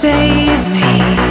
save me.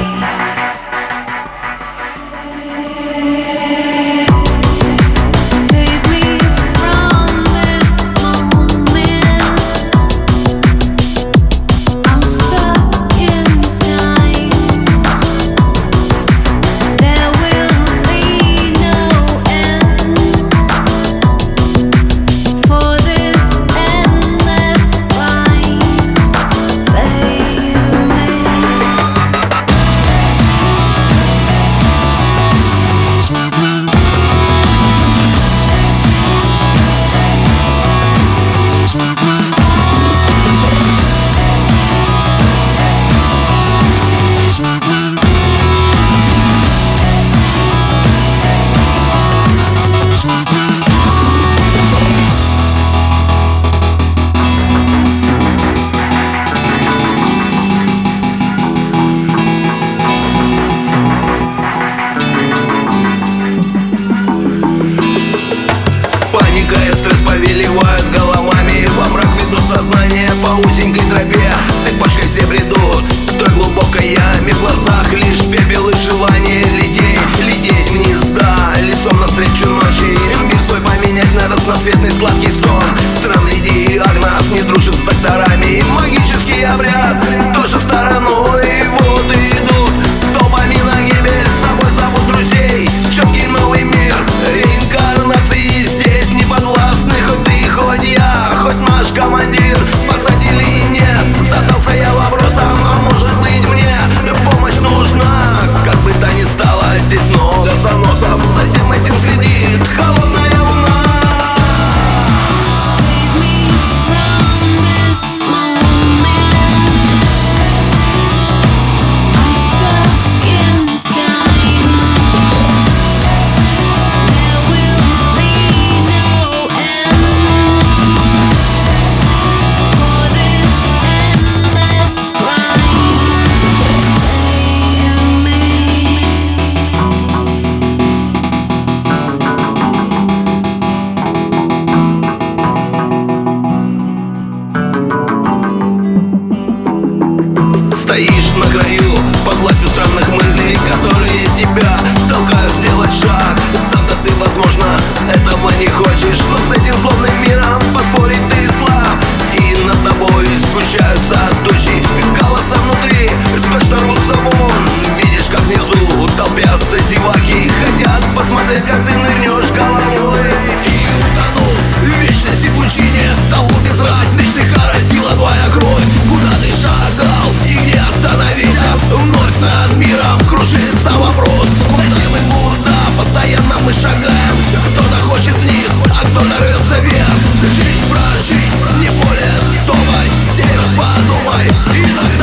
бесплодный сладкий сон. Странный диагноз не дружит с докторами. Магический обряд тоже стороной стоишь на краю миром кружится вопрос. Зачем им куда? Постоянно мы шагаем. Кто-то хочет вниз, а кто-то рвется вверх Жизнь прожить не более той Сей подумай и